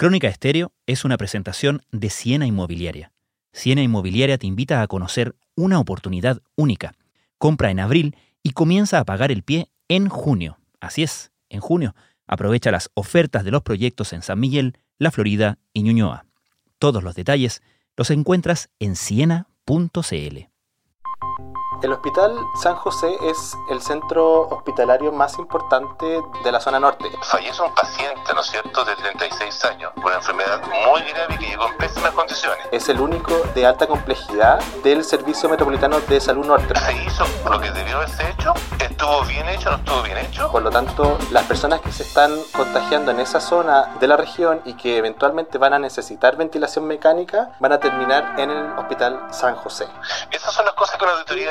Crónica Estéreo es una presentación de Siena Inmobiliaria. Siena Inmobiliaria te invita a conocer una oportunidad única. Compra en abril y comienza a pagar el pie en junio. Así es, en junio. Aprovecha las ofertas de los proyectos en San Miguel, La Florida y Ñuñoa. Todos los detalles los encuentras en siena.cl. El Hospital San José es el centro hospitalario más importante de la zona norte. Fallece un paciente, ¿no es cierto?, de 36 años, con una enfermedad muy grave que llegó en pésimas condiciones. Es el único de alta complejidad del Servicio Metropolitano de Salud Norte. ¿Se hizo lo que debió haberse hecho? ¿Estuvo bien hecho no estuvo bien hecho? Por lo tanto, las personas que se están contagiando en esa zona de la región y que eventualmente van a necesitar ventilación mecánica, van a terminar en el Hospital San José. Esas son las cosas que la auditoría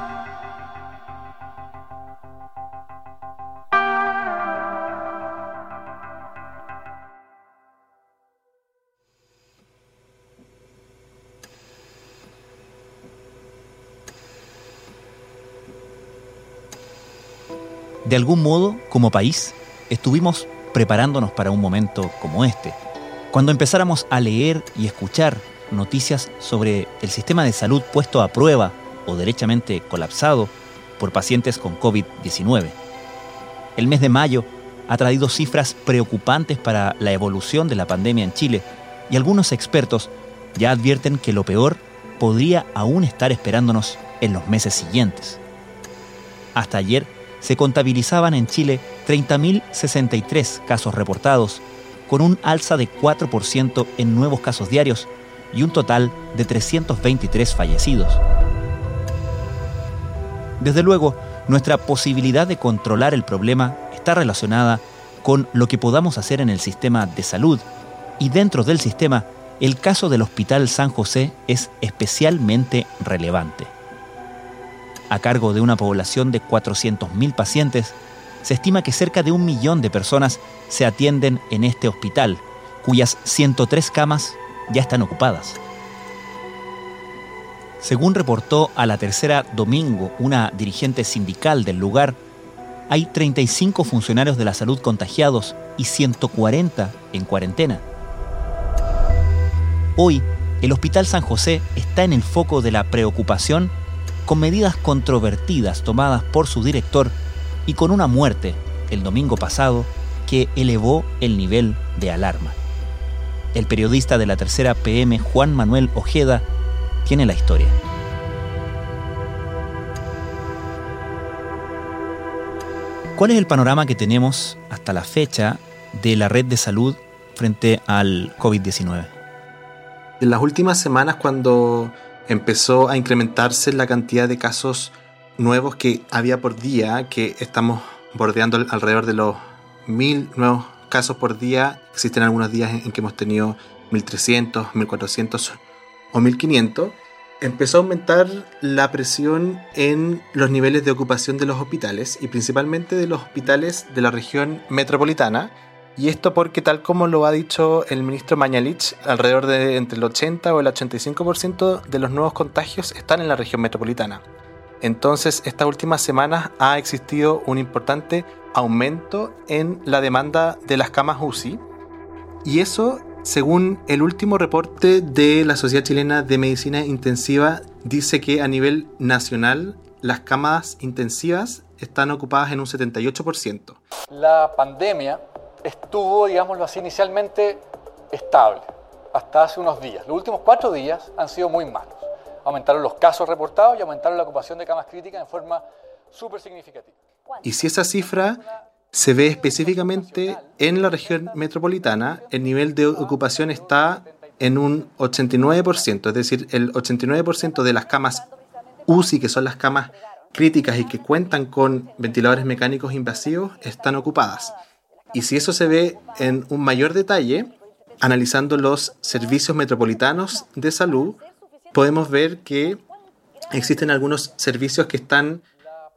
De algún modo, como país, estuvimos preparándonos para un momento como este, cuando empezáramos a leer y escuchar noticias sobre el sistema de salud puesto a prueba o derechamente colapsado por pacientes con COVID-19. El mes de mayo ha traído cifras preocupantes para la evolución de la pandemia en Chile y algunos expertos ya advierten que lo peor podría aún estar esperándonos en los meses siguientes. Hasta ayer, se contabilizaban en Chile 30.063 casos reportados, con un alza de 4% en nuevos casos diarios y un total de 323 fallecidos. Desde luego, nuestra posibilidad de controlar el problema está relacionada con lo que podamos hacer en el sistema de salud y dentro del sistema, el caso del Hospital San José es especialmente relevante a cargo de una población de 400.000 pacientes, se estima que cerca de un millón de personas se atienden en este hospital, cuyas 103 camas ya están ocupadas. Según reportó a la tercera domingo una dirigente sindical del lugar, hay 35 funcionarios de la salud contagiados y 140 en cuarentena. Hoy, el Hospital San José está en el foco de la preocupación con medidas controvertidas tomadas por su director y con una muerte el domingo pasado que elevó el nivel de alarma. El periodista de la tercera PM, Juan Manuel Ojeda, tiene la historia. ¿Cuál es el panorama que tenemos hasta la fecha de la red de salud frente al COVID-19? En las últimas semanas, cuando empezó a incrementarse la cantidad de casos nuevos que había por día, que estamos bordeando alrededor de los mil nuevos casos por día. Existen algunos días en que hemos tenido 1300, 1400 o 1500. Empezó a aumentar la presión en los niveles de ocupación de los hospitales y principalmente de los hospitales de la región metropolitana y esto porque tal como lo ha dicho el ministro Mañalich, alrededor de entre el 80 o el 85% de los nuevos contagios están en la región metropolitana. Entonces, estas últimas semanas ha existido un importante aumento en la demanda de las camas UCI. Y eso, según el último reporte de la Sociedad Chilena de Medicina Intensiva, dice que a nivel nacional las camas intensivas están ocupadas en un 78%. La pandemia estuvo, digámoslo así, inicialmente estable, hasta hace unos días. Los últimos cuatro días han sido muy malos. Aumentaron los casos reportados y aumentaron la ocupación de camas críticas en forma súper significativa. Y si esa cifra se ve específicamente en la región metropolitana, el nivel de ocupación está en un 89%, es decir, el 89% de las camas UCI, que son las camas críticas y que cuentan con ventiladores mecánicos invasivos, están ocupadas. Y si eso se ve en un mayor detalle, analizando los servicios metropolitanos de salud, podemos ver que existen algunos servicios que están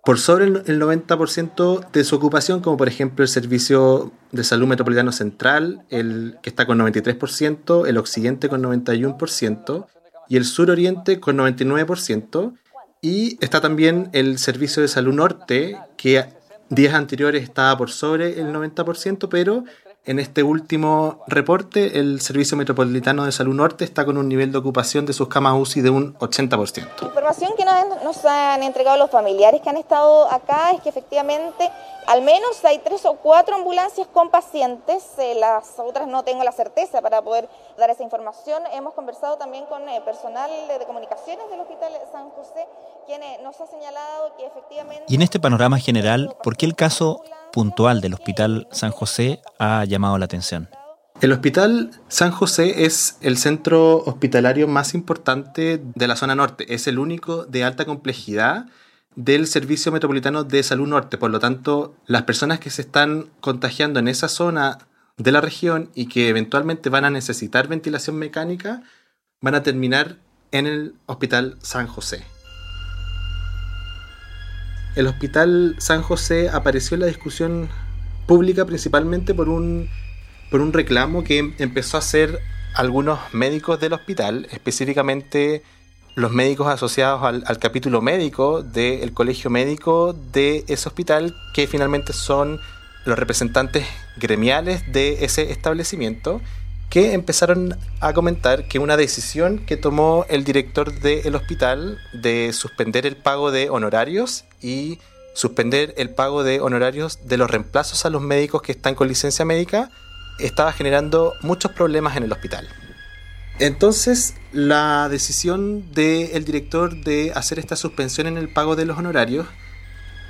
por sobre el 90% de su ocupación, como por ejemplo el Servicio de Salud Metropolitano Central, el que está con 93%, el Occidente con 91% y el Sur Oriente con 99%. Y está también el Servicio de Salud Norte, que días anteriores estaba por sobre el 90%, pero en este último reporte, el Servicio Metropolitano de Salud Norte está con un nivel de ocupación de sus camas UCI de un 80%. La información que nos, han entregado los familiares que han estado acá es que efectivamente al menos hay tres o cuatro ambulancias con pacientes, eh, las otras no tengo la certeza para poder dar esa información. Hemos conversado también con eh, personal de comunicaciones del Hospital San José, quien nos ha señalado que efectivamente... Y en este panorama general, ¿por qué el caso puntual del Hospital San José ha llamado la atención? El Hospital San José es el centro hospitalario más importante de la zona norte. Es el único de alta complejidad del Servicio Metropolitano de Salud Norte. Por lo tanto, las personas que se están contagiando en esa zona de la región y que eventualmente van a necesitar ventilación mecánica van a terminar en el Hospital San José. El Hospital San José apareció en la discusión pública principalmente por un, por un reclamo que empezó a hacer algunos médicos del hospital, específicamente los médicos asociados al, capítulo médico del colegio médico de ese hospital, que finalmente son los representantes gremiales de ese establecimiento, que empezaron a comentar que una decisión que tomó el director del hospital de suspender el pago de honorarios y suspender el pago de honorarios de los reemplazos a los médicos que están con licencia médica estaba generando muchos problemas en el hospital. Entonces, la decisión del director de hacer esta suspensión en el pago de los honorarios,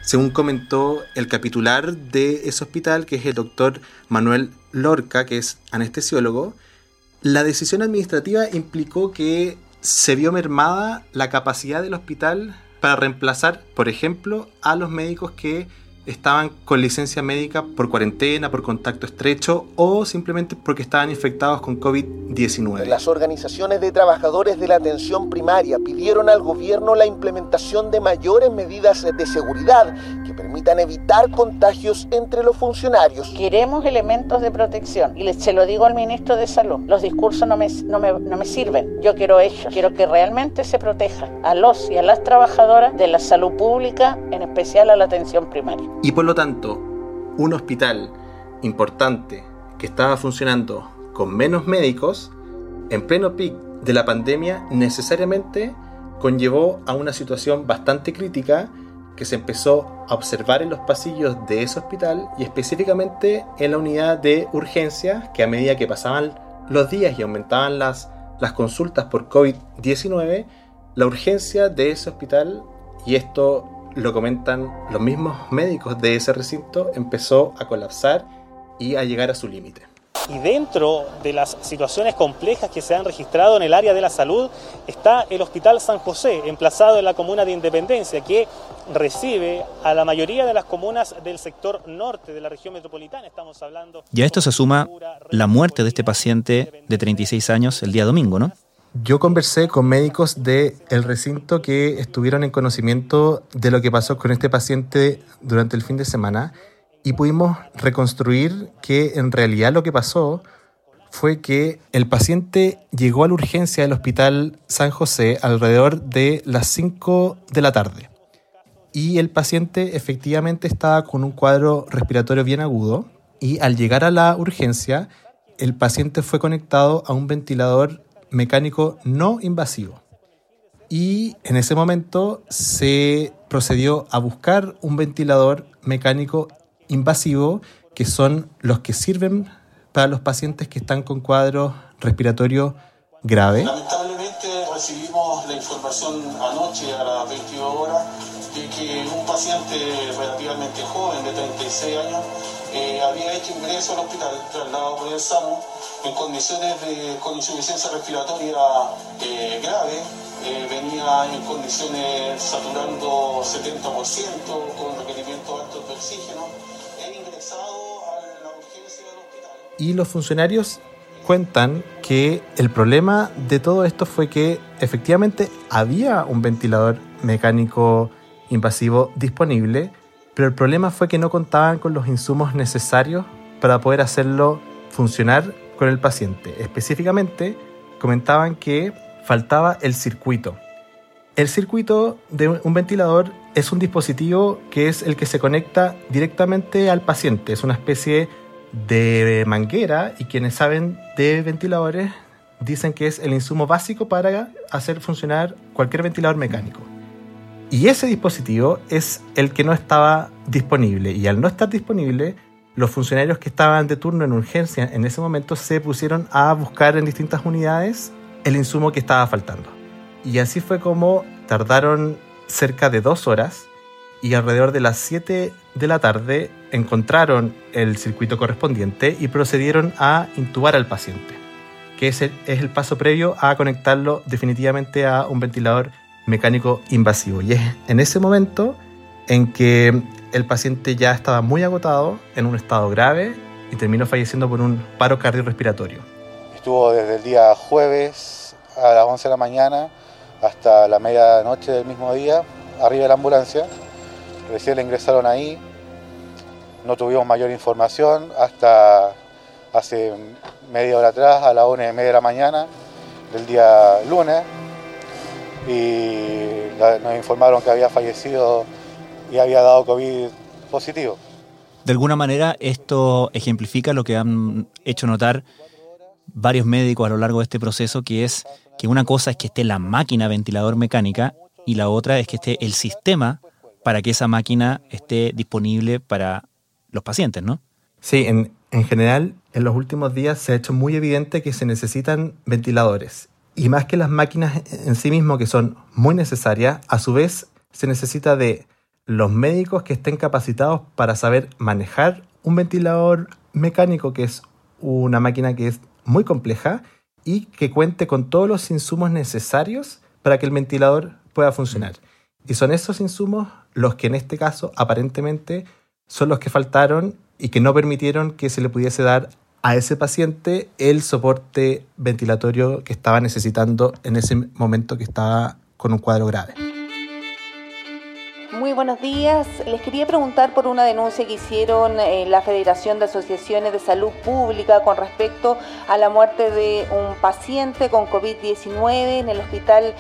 según comentó el capitular de ese hospital, que es el doctor Manuel Lorca, que es anestesiólogo, la decisión administrativa implicó que se vio mermada la capacidad del hospital para reemplazar, por ejemplo, a los médicos que estaban con licencia médica por cuarentena, por contacto estrecho o simplemente porque estaban infectados con COVID-19. Las organizaciones de trabajadores de la atención primaria pidieron al gobierno la implementación de mayores medidas de seguridad permitan evitar contagios entre los funcionarios. Queremos elementos de protección y se lo digo al ministro de Salud, los discursos no me, no me, no me sirven, yo quiero ellos, quiero que realmente se proteja a los y a las trabajadoras de la salud pública, en especial a la atención primaria. Y por lo tanto, un hospital importante que estaba funcionando con menos médicos, en pleno pic de la pandemia, necesariamente conllevó a una situación bastante crítica que se empezó a observar en los pasillos de ese hospital y específicamente en la unidad de urgencias que a medida que pasaban los días y aumentaban las, las consultas por COVID-19, la urgencia de ese hospital, y esto lo comentan los mismos médicos de ese recinto, empezó a colapsar y a llegar a su límite. Y dentro de las situaciones complejas que se han registrado en el área de la salud está el Hospital San José, emplazado en la comuna de Independencia, que recibe a la mayoría de las comunas del sector norte de la región metropolitana. Estamos hablando. Y a esto se suma la muerte de este paciente de 36 años el día domingo, ¿no? Yo conversé con médicos del el recinto que estuvieron en conocimiento de lo que pasó con este paciente durante el fin de semana y pudimos reconstruir que en realidad lo que pasó fue que el paciente llegó a la urgencia del Hospital San José alrededor de las 5 de la tarde. Y el paciente efectivamente estaba con un cuadro respiratorio bien agudo y al llegar a la urgencia, el paciente fue conectado a un ventilador mecánico no invasivo. Y en ese momento se procedió a buscar un ventilador mecánico invasivo, que son los que sirven para los pacientes que están con cuadros respiratorios graves. Lamentablemente recibimos la información anoche a las 22 horas de que un paciente relativamente joven de 36 años eh, había hecho ingreso al hospital, trasladado por el SAMU, en condiciones de con insuficiencia respiratoria eh, grave, eh, venía en condiciones saturando 70% con requerimientos altos de oxígeno, Y los funcionarios cuentan que el problema de todo esto fue que efectivamente había un ventilador mecánico invasivo disponible, pero el problema fue que no contaban con los insumos necesarios para poder hacerlo funcionar con el paciente. Específicamente, comentaban que faltaba el circuito. El circuito de un ventilador es un dispositivo que es el que se conecta directamente al paciente. Es una especie de manguera y quienes saben de ventiladores dicen que es el insumo básico para hacer funcionar cualquier ventilador mecánico. Y ese dispositivo es el que no estaba disponible. Y al no estar disponible, los funcionarios que estaban de turno en urgencia en ese momento se pusieron a buscar en distintas unidades el insumo que estaba faltando. Y así fue como tardaron cerca de dos horas y alrededor de las 7 de la tarde encontraron el circuito correspondiente y procedieron a intubar al paciente, que es el, es el paso previo a conectarlo definitivamente a un ventilador mecánico invasivo. Y es en ese momento en que el paciente ya estaba muy agotado, en un estado grave, y terminó falleciendo por un paro cardiorrespiratorio. Estuvo desde el día jueves a las 11 de la mañana hasta la medianoche del mismo día, arriba de la ambulancia. Recién le ingresaron ahí, no tuvimos mayor información hasta hace media hora atrás, a las 1 y media de la mañana del día lunes, y nos informaron que había fallecido y había dado COVID positivo. De alguna manera esto ejemplifica lo que han hecho notar varios médicos a lo largo de este proceso, que es que una cosa es que esté la máquina ventilador mecánica y la otra es que esté el sistema para que esa máquina esté disponible para los pacientes, ¿no? Sí, en, en general, en los últimos días se ha hecho muy evidente que se necesitan ventiladores. Y más que las máquinas en sí mismo, que son muy necesarias, a su vez se necesita de los médicos que estén capacitados para saber manejar un ventilador mecánico, que es una máquina que es muy compleja y que cuente con todos los insumos necesarios para que el ventilador pueda funcionar. Y son esos insumos los que en este caso aparentemente son los que faltaron y que no permitieron que se le pudiese dar a ese paciente el soporte ventilatorio que estaba necesitando en ese momento que estaba con un cuadro grave. Muy buenos días. Les quería preguntar por una denuncia que hicieron en la Federación de Asociaciones de Salud Pública con respecto a la muerte de un paciente con COVID-19 en el Hospital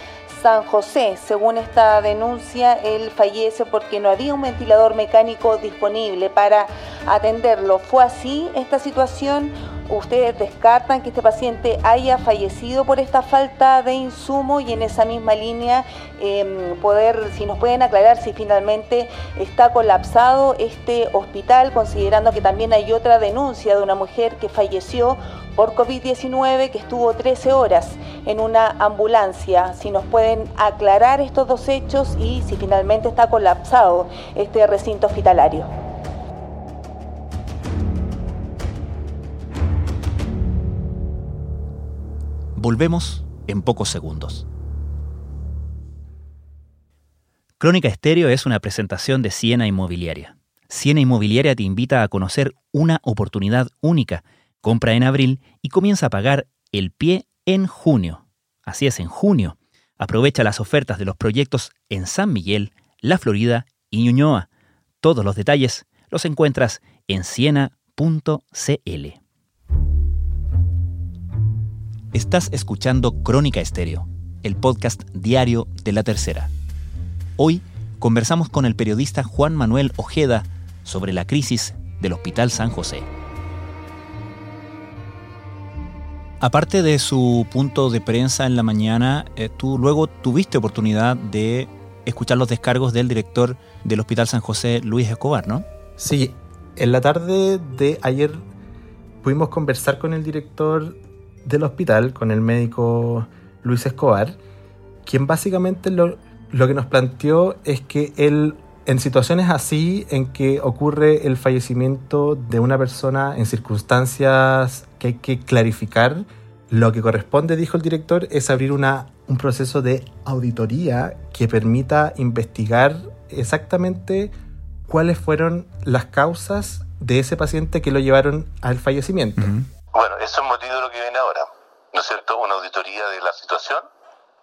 San José. Según esta denuncia, él fallece porque no había un ventilador mecánico disponible para atenderlo. ¿Fue así esta situación? ustedes descartan que este paciente haya fallecido por esta falta de insumo y en esa misma línea em, poder, si nos pueden aclarar si finalmente está colapsado este hospital, considerando que también hay otra denuncia de una mujer que falleció por COVID-19 que estuvo 13 horas en una ambulancia. Si nos pueden aclarar estos dos hechos y si finalmente está colapsado este recinto hospitalario. Volvemos en pocos segundos. Crónica Estéreo es una presentación de Siena Inmobiliaria. Siena Inmobiliaria te invita a conocer una oportunidad única. Compra en abril y comienza a pagar el pie en junio. Así es, en junio. Aprovecha las ofertas de los proyectos en San Miguel, La Florida y Ñuñoa. Todos los detalles los encuentras en siena.cl. Estás escuchando Crónica Estéreo, el podcast diario de la tercera. Hoy conversamos con el periodista Juan Manuel Ojeda sobre la crisis del Hospital San José. Aparte de su punto de prensa en la mañana, eh, tú luego tuviste oportunidad de escuchar los descargos del director del Hospital San José, Luis Escobar, ¿no? Sí, en la tarde de ayer pudimos conversar con el director del hospital con el médico Luis Escobar, quien básicamente lo, lo que nos planteó es que él, en situaciones así, en que ocurre el fallecimiento de una persona en circunstancias que hay que clarificar, lo que corresponde, dijo el director, es abrir una, un proceso de auditoría que permita investigar exactamente cuáles fueron las causas de ese paciente que lo llevaron al fallecimiento. Bueno, eso es motivo de lo que viene ahora, ¿no es cierto? Una auditoría de la situación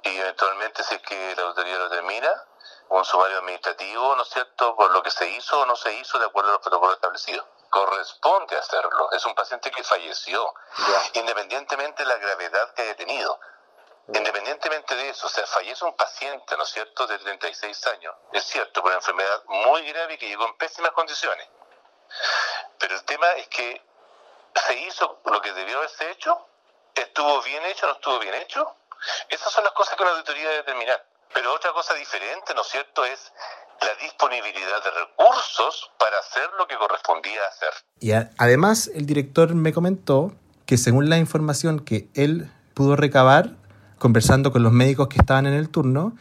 y eventualmente si es que la auditoría lo termina, un sumario administrativo, ¿no es cierto?, por lo que se hizo o no se hizo de acuerdo a los protocolos establecidos. Corresponde hacerlo. Es un paciente que falleció, independientemente de la gravedad que haya tenido. Independientemente de eso, o sea, fallece un paciente, ¿no es cierto?, de 36 años. Es cierto, por una enfermedad muy grave que llegó en pésimas condiciones. Pero el tema es que se hizo lo que debió haberse hecho, estuvo bien hecho, no estuvo bien hecho. Esas son las cosas que una auditoría debe determinar. Pero otra cosa diferente, ¿no es cierto?, es la disponibilidad de recursos para hacer lo que correspondía hacer. Y además el director me comentó que según la información que él pudo recabar conversando con los médicos que estaban en el turno,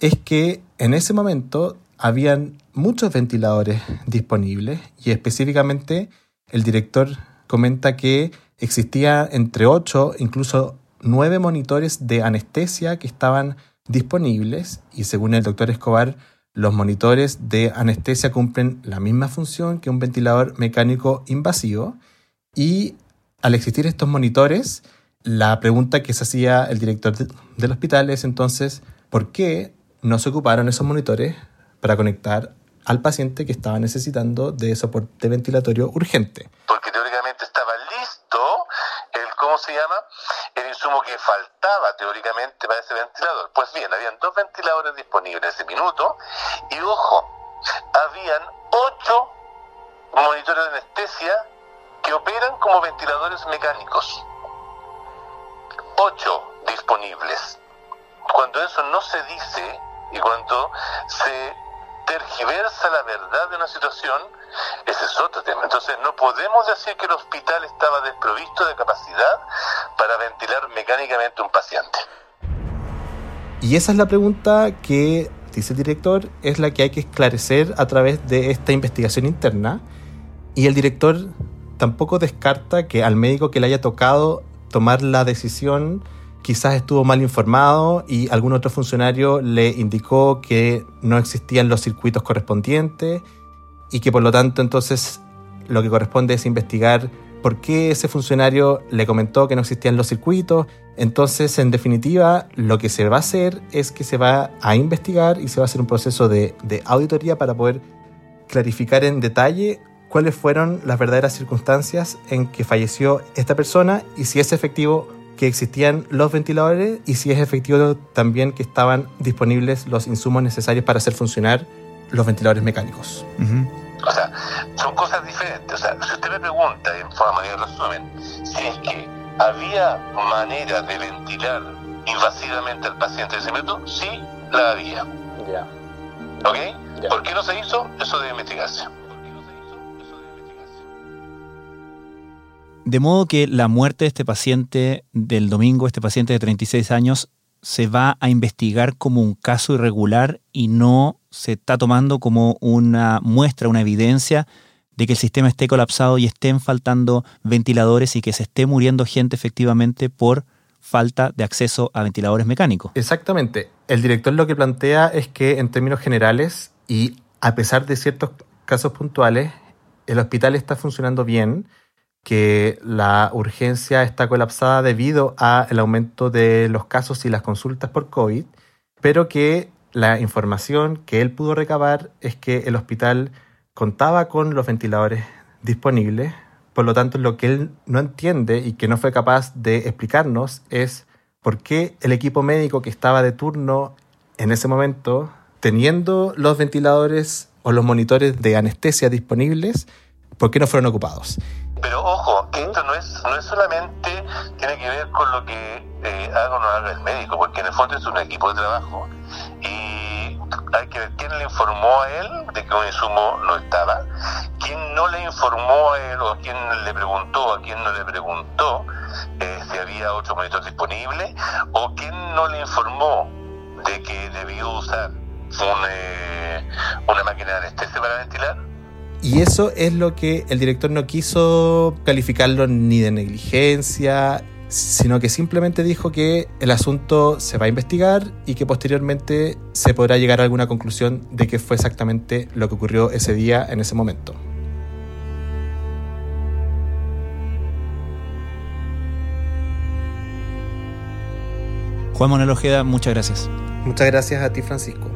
es que en ese momento habían muchos ventiladores disponibles y específicamente el director comenta que existía entre 8, incluso 9 monitores de anestesia que estaban disponibles y según el doctor Escobar, los monitores de anestesia cumplen la misma función que un ventilador mecánico invasivo y al existir estos monitores, la pregunta que se hacía el director del hospital es entonces, ¿por qué no se ocuparon esos monitores para conectar al paciente que estaba necesitando de soporte ventilatorio urgente? Porque teóricamente estaba listo el, ¿cómo se llama? El insumo que faltaba teóricamente para ese ventilador. Pues bien, habían dos ventiladores disponibles en ese minuto y ojo, habían ocho monitores de anestesia que operan como ventiladores mecánicos. Ocho disponibles. Cuando eso no se dice y cuando se tergiversa la verdad de una situación, ese es otro tema. Entonces no podemos decir que el hospital estaba desprovisto de capacidad para ventilar mecánicamente un paciente. Y esa es la pregunta que, dice el director, es la que hay que esclarecer a través de esta investigación interna. Y el director tampoco descarta que al médico que le haya tocado tomar la decisión quizás estuvo mal informado y algún otro funcionario le indicó que no existían los circuitos correspondientes y que por lo tanto entonces lo que corresponde es investigar por qué ese funcionario le comentó que no existían los circuitos. Entonces, en definitiva, lo que se va a hacer es que se va a investigar y se va a hacer un proceso de, auditoría para poder clarificar en detalle cuáles fueron las verdaderas circunstancias en que falleció esta persona y si es efectivo que existían los ventiladores y si es efectivo también que estaban disponibles los insumos necesarios para hacer funcionar los ventiladores mecánicos. O sea, son cosas diferentes. O sea, si usted me pregunta en forma de resumen, si es que había manera de ventilar invasivamente al paciente de ese método, sí la había. Ya. ¿Ok? ¿Por qué no se hizo? Eso debe investigarse. De modo que la muerte de este paciente del domingo, este paciente de 36 años, se va a investigar como un caso irregular y no se está tomando como una muestra, una evidencia de que el sistema esté colapsado y estén faltando ventiladores y que se esté muriendo gente efectivamente por falta de acceso a ventiladores mecánicos. Exactamente. El director lo que plantea es que en términos generales y a pesar de ciertos casos puntuales, el hospital está funcionando bien que la urgencia está colapsada debido al aumento de los casos y las consultas por COVID, pero que la información que él pudo recabar es que el hospital contaba con los ventiladores disponibles, por lo tanto lo que él no entiende y que no fue capaz de explicarnos es por qué el equipo médico que estaba de turno en ese momento, teniendo los ventiladores o los monitores de anestesia disponibles, ¿por qué no fueron ocupados? Pero ojo, esto no es, no es solamente, tiene que ver con lo que eh, haga o no haga el médico, porque en el fondo es un equipo de trabajo. Y hay que ver quién le informó a él de que un insumo no estaba, quién no le informó a él o quién le preguntó, a quién no le preguntó eh, si había otro monitor disponible, o quién no le informó de que debió usar eh, una máquina de anestesia para ventilar y eso es lo que el director no quiso calificarlo ni de negligencia, sino que simplemente dijo que el asunto se va a investigar y que posteriormente se podrá llegar a alguna conclusión de qué fue exactamente lo que ocurrió ese día en ese momento. Juan Manuel Ojeda, muchas gracias. Muchas gracias a ti, Francisco.